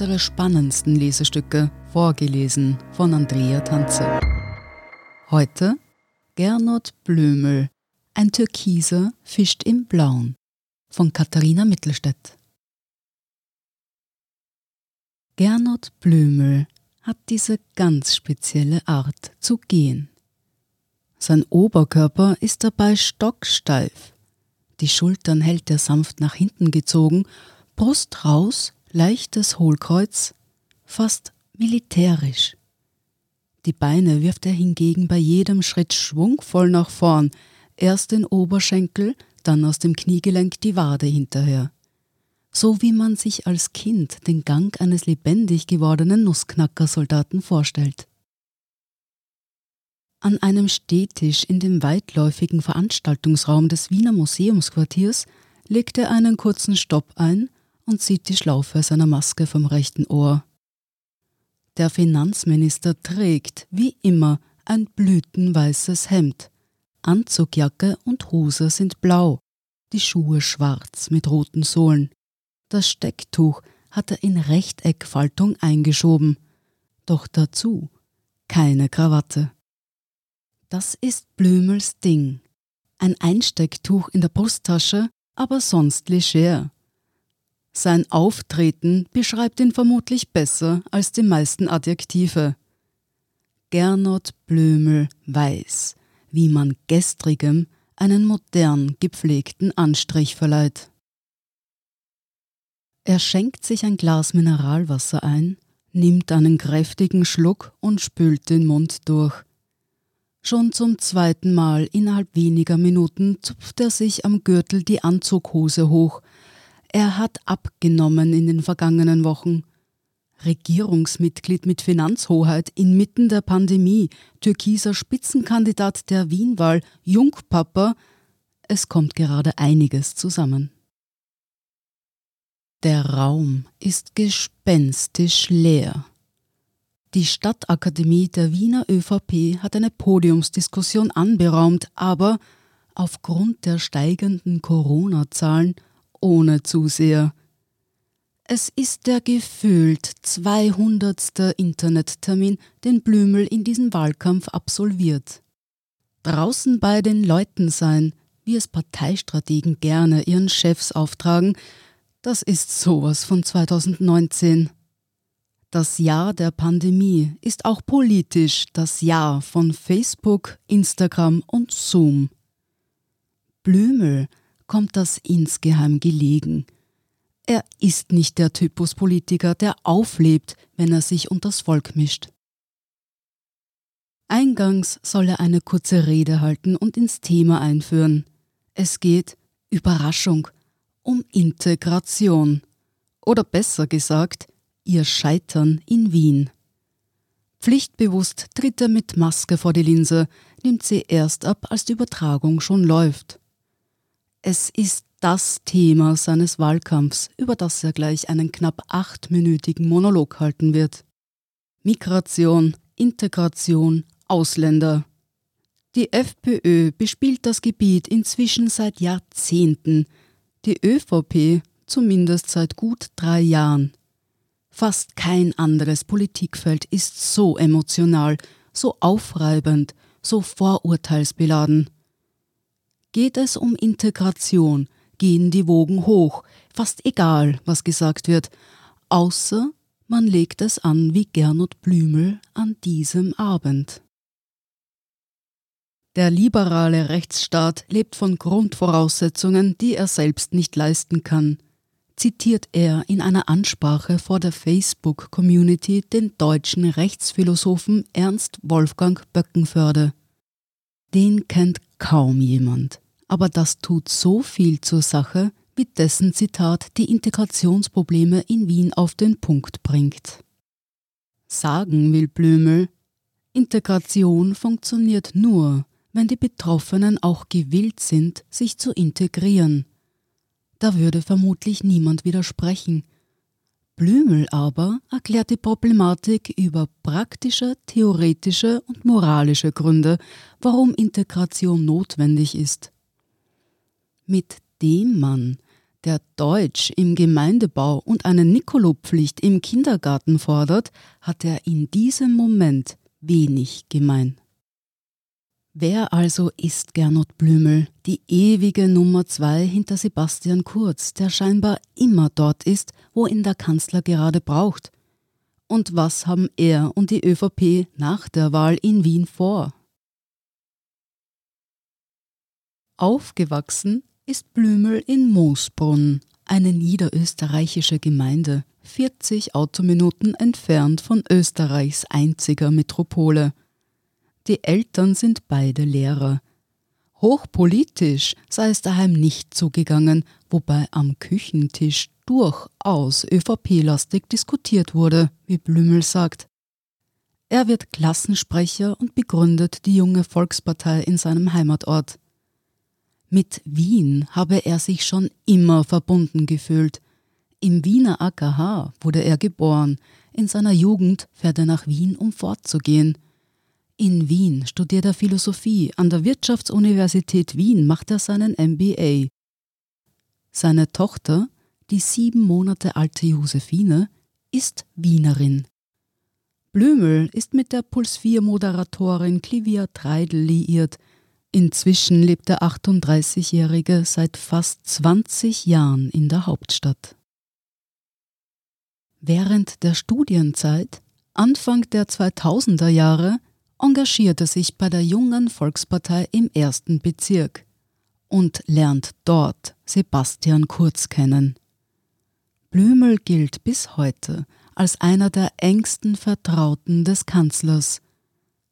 unsere spannendsten Lesestücke, vorgelesen von Andrea Tanze. Heute Gernot Blömel, ein Türkiser fischt im Blauen von Katharina Mittelstädt. Gernot Blömel hat diese ganz spezielle Art zu gehen. Sein Oberkörper ist dabei stocksteif. Die Schultern hält er sanft nach hinten gezogen, Brust raus, leichtes Hohlkreuz, fast militärisch. Die Beine wirft er hingegen bei jedem Schritt schwungvoll nach vorn, erst den Oberschenkel, dann aus dem Kniegelenk die Wade hinterher. So wie man sich als Kind den Gang eines lebendig gewordenen Nussknackersoldaten vorstellt. An einem Stehtisch in dem weitläufigen Veranstaltungsraum des Wiener Museumsquartiers legt er einen kurzen Stopp ein und zieht die Schlaufe seiner Maske vom rechten Ohr. Der Finanzminister trägt, wie immer, ein blütenweißes Hemd. Anzugjacke und Hose sind blau, die Schuhe schwarz mit roten Sohlen. Das Stecktuch hat er in Rechteckfaltung eingeschoben, doch dazu keine Krawatte. Das ist Blümels Ding. Ein Einstecktuch in der Brusttasche, aber sonst leger. Sein Auftreten beschreibt ihn vermutlich besser als die meisten Adjektive. Gernot Blömel weiß, wie man gestrigem einen modern gepflegten Anstrich verleiht. Er schenkt sich ein Glas Mineralwasser ein, nimmt einen kräftigen Schluck und spült den Mund durch. Schon zum zweiten Mal innerhalb weniger Minuten zupft er sich am Gürtel die Anzughose hoch. Er hat abgenommen in den vergangenen Wochen. Regierungsmitglied mit Finanzhoheit inmitten der Pandemie, türkiser Spitzenkandidat der Wienwahl, Jungpapa, es kommt gerade einiges zusammen. Der Raum ist gespenstisch leer. Die Stadtakademie der Wiener ÖVP hat eine Podiumsdiskussion anberaumt, aber aufgrund der steigenden Corona-Zahlen ohne Zuseher. Es ist der gefühlt 200. Internettermin, den Blümel in diesem Wahlkampf absolviert. Draußen bei den Leuten sein, wie es Parteistrategen gerne ihren Chefs auftragen, das ist sowas von 2019. Das Jahr der Pandemie ist auch politisch das Jahr von Facebook, Instagram und Zoom. Blümel kommt das insgeheim gelegen. Er ist nicht der Typus Politiker, der auflebt, wenn er sich unters Volk mischt. Eingangs soll er eine kurze Rede halten und ins Thema einführen. Es geht, Überraschung, um Integration. Oder besser gesagt, ihr Scheitern in Wien. Pflichtbewusst tritt er mit Maske vor die Linse, nimmt sie erst ab, als die Übertragung schon läuft. Es ist das Thema seines Wahlkampfs, über das er gleich einen knapp achtminütigen Monolog halten wird. Migration, Integration, Ausländer. Die FPÖ bespielt das Gebiet inzwischen seit Jahrzehnten, die ÖVP zumindest seit gut drei Jahren. Fast kein anderes Politikfeld ist so emotional, so aufreibend, so vorurteilsbeladen. Geht es um Integration, gehen die Wogen hoch, fast egal, was gesagt wird, außer man legt es an wie Gernot Blümel an diesem Abend. Der liberale Rechtsstaat lebt von Grundvoraussetzungen, die er selbst nicht leisten kann zitiert er in einer Ansprache vor der Facebook-Community den deutschen Rechtsphilosophen Ernst Wolfgang Böckenförde. Den kennt kaum jemand, aber das tut so viel zur Sache, wie dessen Zitat die Integrationsprobleme in Wien auf den Punkt bringt. Sagen will Blömel, Integration funktioniert nur, wenn die Betroffenen auch gewillt sind, sich zu integrieren – da würde vermutlich niemand widersprechen. Blümel aber erklärt die Problematik über praktische, theoretische und moralische Gründe, warum Integration notwendig ist. Mit dem Mann, der Deutsch im Gemeindebau und eine Nikolopflicht im Kindergarten fordert, hat er in diesem Moment wenig gemein. Wer also ist Gernot Blümel, die ewige Nummer zwei hinter Sebastian Kurz, der scheinbar immer dort ist, wo ihn der Kanzler gerade braucht? Und was haben er und die ÖVP nach der Wahl in Wien vor? Aufgewachsen ist Blümel in Moosbrunn, eine niederösterreichische Gemeinde, 40 Autominuten entfernt von Österreichs einziger Metropole. Die Eltern sind beide Lehrer. Hochpolitisch sei es daheim nicht zugegangen, wobei am Küchentisch durchaus ÖVP-lastig diskutiert wurde, wie Blümel sagt. Er wird Klassensprecher und begründet die junge Volkspartei in seinem Heimatort. Mit Wien habe er sich schon immer verbunden gefühlt. Im Wiener AKH wurde er geboren. In seiner Jugend fährt er nach Wien, um fortzugehen. In Wien studiert er Philosophie, an der Wirtschaftsuniversität Wien macht er seinen MBA. Seine Tochter, die sieben Monate alte Josephine, ist Wienerin. Blümel ist mit der Puls 4 Moderatorin Clivia Treidel liiert. Inzwischen lebt der 38-Jährige seit fast 20 Jahren in der Hauptstadt. Während der Studienzeit, Anfang der 2000er Jahre, engagiert er sich bei der jungen Volkspartei im ersten Bezirk und lernt dort Sebastian Kurz kennen. Blümel gilt bis heute als einer der engsten Vertrauten des Kanzlers.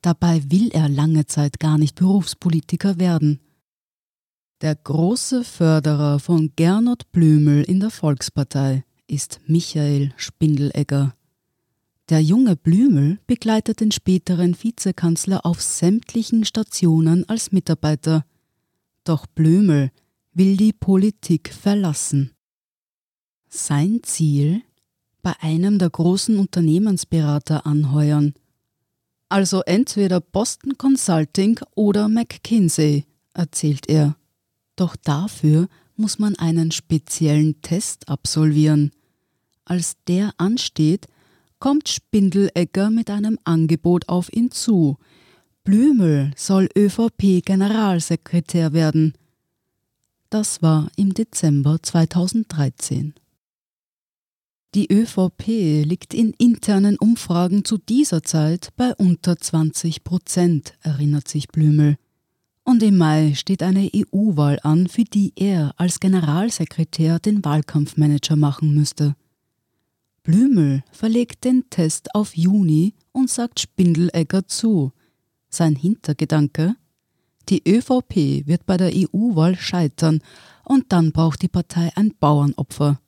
Dabei will er lange Zeit gar nicht Berufspolitiker werden. Der große Förderer von Gernot Blümel in der Volkspartei ist Michael Spindelegger. Der junge Blümel begleitet den späteren Vizekanzler auf sämtlichen Stationen als Mitarbeiter. Doch Blümel will die Politik verlassen. Sein Ziel? Bei einem der großen Unternehmensberater anheuern. Also entweder Boston Consulting oder McKinsey, erzählt er. Doch dafür muss man einen speziellen Test absolvieren. Als der ansteht, kommt Spindelegger mit einem Angebot auf ihn zu. Blümel soll ÖVP-Generalsekretär werden. Das war im Dezember 2013. Die ÖVP liegt in internen Umfragen zu dieser Zeit bei unter 20 Prozent, erinnert sich Blümel. Und im Mai steht eine EU-Wahl an, für die er als Generalsekretär den Wahlkampfmanager machen müsste. Blümel verlegt den Test auf Juni und sagt Spindelegger zu. Sein Hintergedanke? Die ÖVP wird bei der EU-Wahl scheitern und dann braucht die Partei ein Bauernopfer.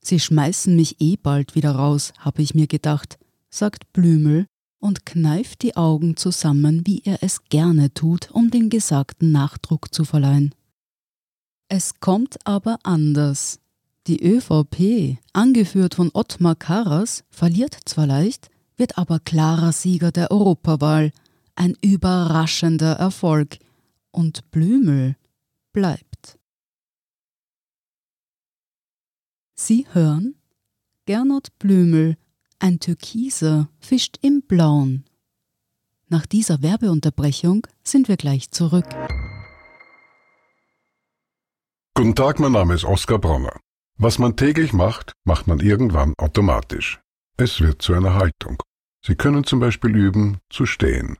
Sie schmeißen mich eh bald wieder raus, habe ich mir gedacht, sagt Blümel und kneift die Augen zusammen, wie er es gerne tut, um den gesagten Nachdruck zu verleihen. Es kommt aber anders. Die ÖVP, angeführt von Ottmar Karas, verliert zwar leicht, wird aber klarer Sieger der Europawahl. Ein überraschender Erfolg. Und Blümel bleibt. Sie hören Gernot Blümel, ein Türkiser, fischt im Blauen. Nach dieser Werbeunterbrechung sind wir gleich zurück. Guten Tag, mein Name ist Oskar Bronner. Was man täglich macht, macht man irgendwann automatisch. Es wird zu einer Haltung. Sie können zum Beispiel üben, zu stehen.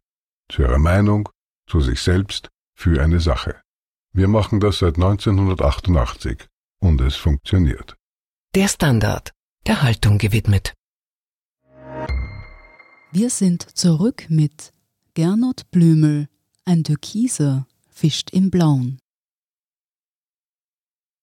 Zu Ihrer Meinung, zu sich selbst, für eine Sache. Wir machen das seit 1988 und es funktioniert. Der Standard, der Haltung gewidmet. Wir sind zurück mit Gernot Blümel, ein Türkiser, fischt im Blauen.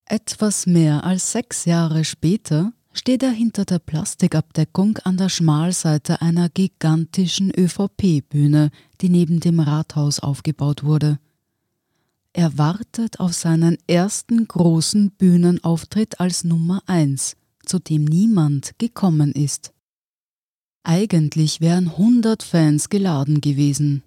Etwas mehr als sechs Jahre später steht er hinter der Plastikabdeckung an der Schmalseite einer gigantischen ÖVP-Bühne, die neben dem Rathaus aufgebaut wurde. Er wartet auf seinen ersten großen Bühnenauftritt als Nummer eins, zu dem niemand gekommen ist. Eigentlich wären hundert Fans geladen gewesen,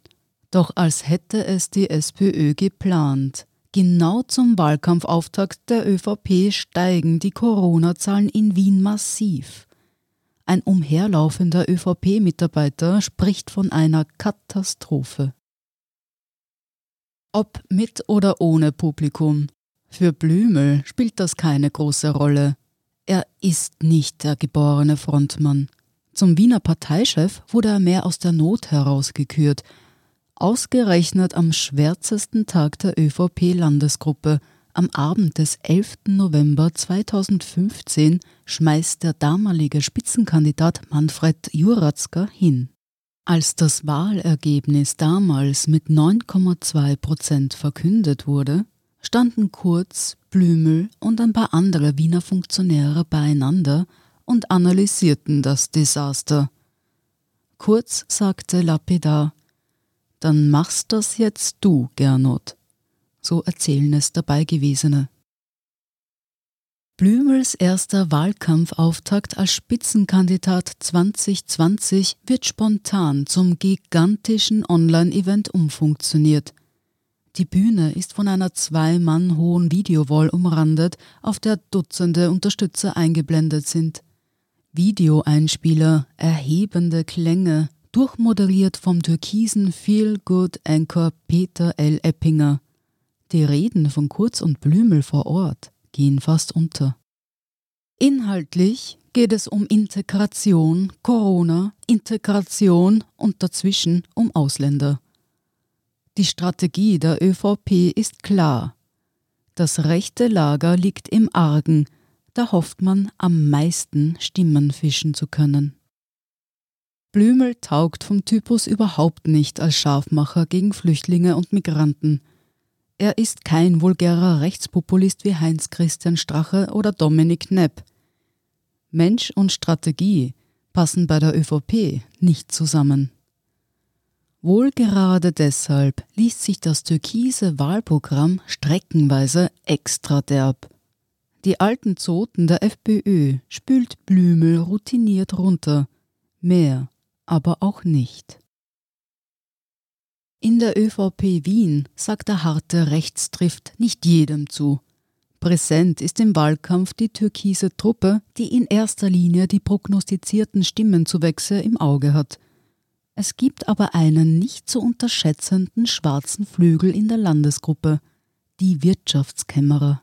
doch als hätte es die SPÖ geplant, Genau zum Wahlkampfauftakt der ÖVP steigen die Corona-Zahlen in Wien massiv. Ein umherlaufender ÖVP-Mitarbeiter spricht von einer Katastrophe. Ob mit oder ohne Publikum. Für Blümel spielt das keine große Rolle. Er ist nicht der geborene Frontmann. Zum Wiener Parteichef wurde er mehr aus der Not herausgekürt Ausgerechnet am schwärzesten Tag der ÖVP-Landesgruppe, am Abend des 11. November 2015, schmeißt der damalige Spitzenkandidat Manfred Juratzka hin. Als das Wahlergebnis damals mit 9,2 Prozent verkündet wurde, standen Kurz, Blümel und ein paar andere Wiener Funktionäre beieinander und analysierten das Desaster. Kurz sagte lapidar, dann machst das jetzt du, Gernot. So erzählen es Dabeigewesene. Blümels erster Wahlkampfauftakt als Spitzenkandidat 2020 wird spontan zum gigantischen Online-Event umfunktioniert. Die Bühne ist von einer zwei Mann hohen Videowall umrandet, auf der Dutzende Unterstützer eingeblendet sind. Videoeinspieler, erhebende Klänge, durchmoderiert vom türkisen Feel-Good-Anchor Peter L. Eppinger. Die Reden von Kurz und Blümel vor Ort gehen fast unter. Inhaltlich geht es um Integration, Corona, Integration und dazwischen um Ausländer. Die Strategie der ÖVP ist klar. Das rechte Lager liegt im Argen, da hofft man am meisten Stimmen fischen zu können. Blümel taugt vom Typus überhaupt nicht als Scharfmacher gegen Flüchtlinge und Migranten. Er ist kein vulgärer Rechtspopulist wie Heinz Christian Strache oder Dominik Knepp. Mensch und Strategie passen bei der ÖVP nicht zusammen. Wohl gerade deshalb liest sich das türkise Wahlprogramm streckenweise extra derb. Die alten Zoten der FPÖ spült Blümel routiniert runter. Mehr aber auch nicht. In der ÖVP Wien sagt der harte Rechtstrift nicht jedem zu. Präsent ist im Wahlkampf die türkise Truppe, die in erster Linie die prognostizierten Stimmenzuwächse im Auge hat. Es gibt aber einen nicht zu unterschätzenden schwarzen Flügel in der Landesgruppe, die Wirtschaftskämmerer.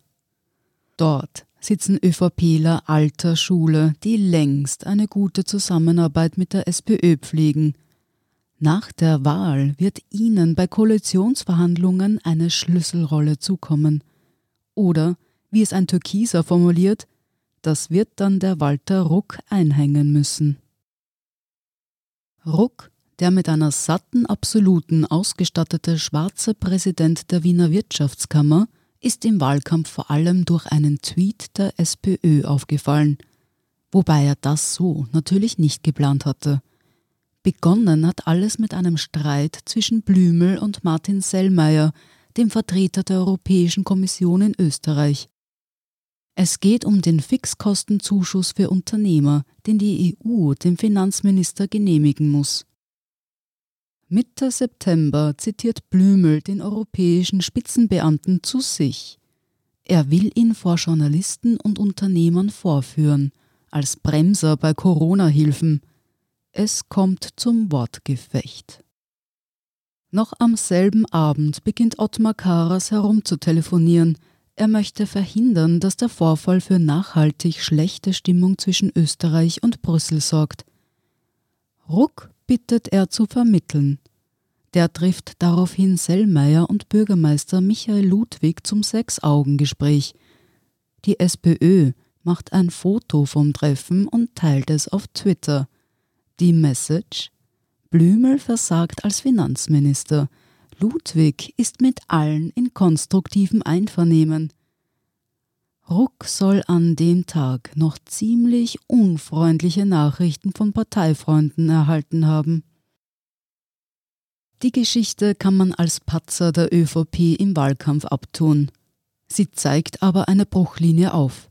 Dort sitzen ÖVPler alter Schule, die längst eine gute Zusammenarbeit mit der SPÖ pflegen. Nach der Wahl wird ihnen bei Koalitionsverhandlungen eine Schlüsselrolle zukommen. Oder, wie es ein Türkiser formuliert, das wird dann der Walter Ruck einhängen müssen. Ruck, der mit einer satten Absoluten ausgestattete schwarze Präsident der Wiener Wirtschaftskammer, ist im Wahlkampf vor allem durch einen Tweet der SPÖ aufgefallen, wobei er das so natürlich nicht geplant hatte. Begonnen hat alles mit einem Streit zwischen Blümel und Martin Sellmeier, dem Vertreter der Europäischen Kommission in Österreich. Es geht um den Fixkostenzuschuss für Unternehmer, den die EU dem Finanzminister genehmigen muss. Mitte September zitiert Blümel den europäischen Spitzenbeamten zu sich. Er will ihn vor Journalisten und Unternehmern vorführen, als Bremser bei Corona-Hilfen. Es kommt zum Wortgefecht. Noch am selben Abend beginnt Ottmar Karas herumzutelefonieren. Er möchte verhindern, dass der Vorfall für nachhaltig schlechte Stimmung zwischen Österreich und Brüssel sorgt. Ruck bittet er zu vermitteln. Der trifft daraufhin Sellmeier und Bürgermeister Michael Ludwig zum Sechs-Augen-Gespräch. Die SPÖ macht ein Foto vom Treffen und teilt es auf Twitter. Die Message: Blümel versagt als Finanzminister. Ludwig ist mit allen in konstruktivem Einvernehmen. Ruck soll an dem Tag noch ziemlich unfreundliche Nachrichten von Parteifreunden erhalten haben. Die Geschichte kann man als Patzer der ÖVP im Wahlkampf abtun. Sie zeigt aber eine Bruchlinie auf.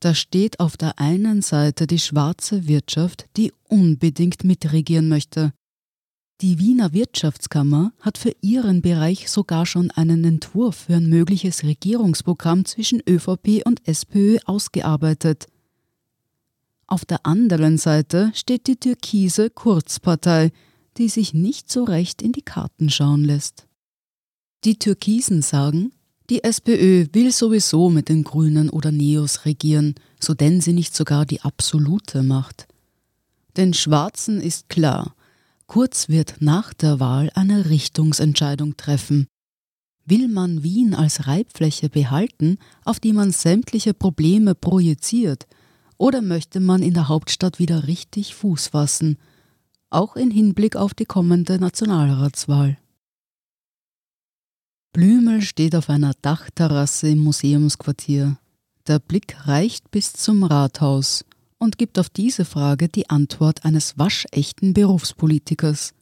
Da steht auf der einen Seite die schwarze Wirtschaft, die unbedingt mitregieren möchte. Die Wiener Wirtschaftskammer hat für ihren Bereich sogar schon einen Entwurf für ein mögliches Regierungsprogramm zwischen ÖVP und SPÖ ausgearbeitet. Auf der anderen Seite steht die türkise Kurzpartei, die sich nicht so recht in die Karten schauen lässt. Die Türkisen sagen, die SPÖ will sowieso mit den Grünen oder Neos regieren, so denn sie nicht sogar die absolute Macht. Den Schwarzen ist klar, Kurz wird nach der Wahl eine Richtungsentscheidung treffen. Will man Wien als Reibfläche behalten, auf die man sämtliche Probleme projiziert, oder möchte man in der Hauptstadt wieder richtig Fuß fassen, auch in Hinblick auf die kommende Nationalratswahl? Blümel steht auf einer Dachterrasse im Museumsquartier. Der Blick reicht bis zum Rathaus und gibt auf diese Frage die Antwort eines waschechten Berufspolitikers.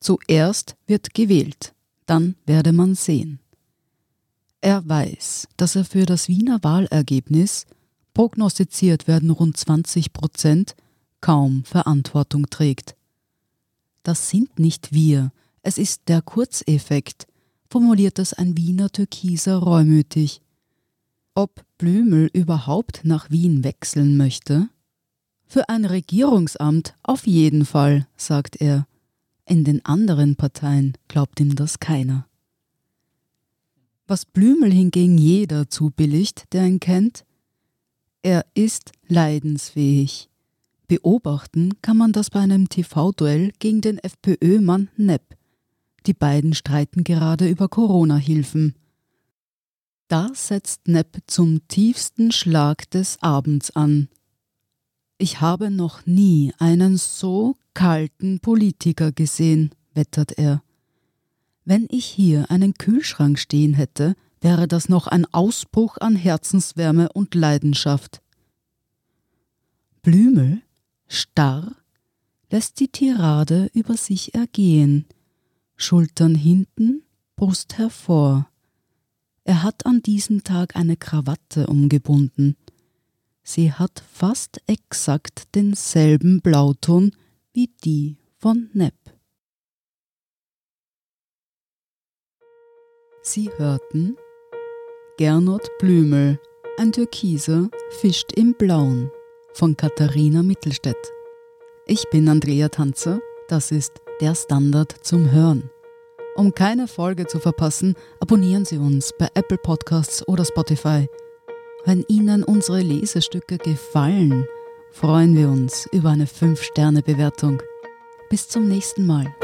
Zuerst wird gewählt, dann werde man sehen. Er weiß, dass er für das Wiener Wahlergebnis, prognostiziert werden rund 20 Prozent, kaum Verantwortung trägt. Das sind nicht wir, es ist der Kurzeffekt, formuliert es ein Wiener Türkiser reumütig. Ob Blümel überhaupt nach Wien wechseln möchte? Für ein Regierungsamt auf jeden Fall, sagt er. In den anderen Parteien glaubt ihm das keiner. Was Blümel hingegen jeder zubilligt, der ihn kennt, er ist leidensfähig. Beobachten kann man das bei einem TV-Duell gegen den FPÖ-Mann Nepp. Die beiden streiten gerade über Corona-Hilfen. Da setzt Nepp zum tiefsten Schlag des Abends an. Ich habe noch nie einen so kalten Politiker gesehen, wettert er. Wenn ich hier einen Kühlschrank stehen hätte, wäre das noch ein Ausbruch an Herzenswärme und Leidenschaft. Blümel, starr, lässt die Tirade über sich ergehen, Schultern hinten, Brust hervor. Er hat an diesem Tag eine Krawatte umgebunden, Sie hat fast exakt denselben Blauton wie die von Nepp. Sie hörten Gernot Blümel, ein Türkiser, fischt im Blauen von Katharina Mittelstädt. Ich bin Andrea Tanzer, das ist der Standard zum Hören. Um keine Folge zu verpassen, abonnieren Sie uns bei Apple Podcasts oder Spotify – wenn Ihnen unsere Lesestücke gefallen, freuen wir uns über eine 5-Sterne-Bewertung. Bis zum nächsten Mal.